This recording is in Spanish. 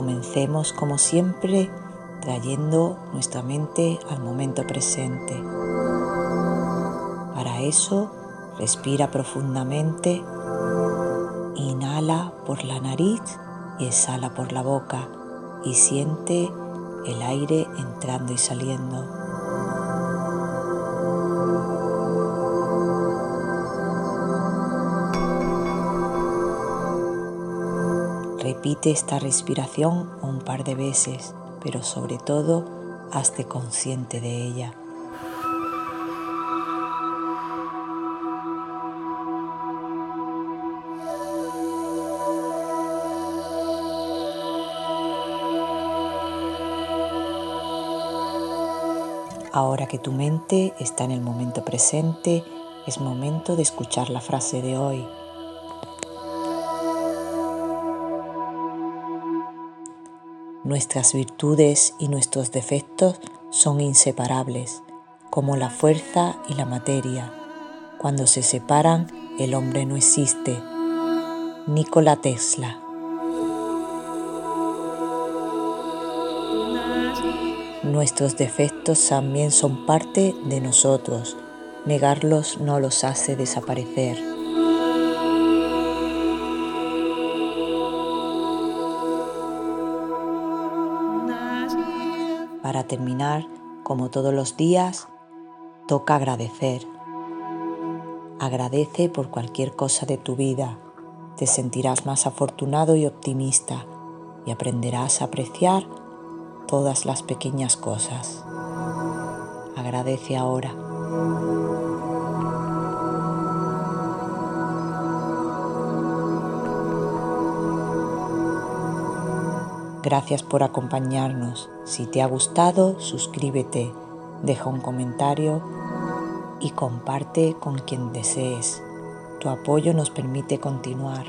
Comencemos como siempre trayendo nuestra mente al momento presente. Para eso, respira profundamente, inhala por la nariz y exhala por la boca y siente el aire entrando y saliendo. Repite esta respiración un par de veces, pero sobre todo hazte consciente de ella. Ahora que tu mente está en el momento presente, es momento de escuchar la frase de hoy. Nuestras virtudes y nuestros defectos son inseparables, como la fuerza y la materia. Cuando se separan, el hombre no existe. Nikola Tesla. Nuestros defectos también son parte de nosotros. Negarlos no los hace desaparecer. Para terminar, como todos los días, toca agradecer. Agradece por cualquier cosa de tu vida. Te sentirás más afortunado y optimista y aprenderás a apreciar todas las pequeñas cosas. Agradece ahora. Gracias por acompañarnos. Si te ha gustado, suscríbete, deja un comentario y comparte con quien desees. Tu apoyo nos permite continuar.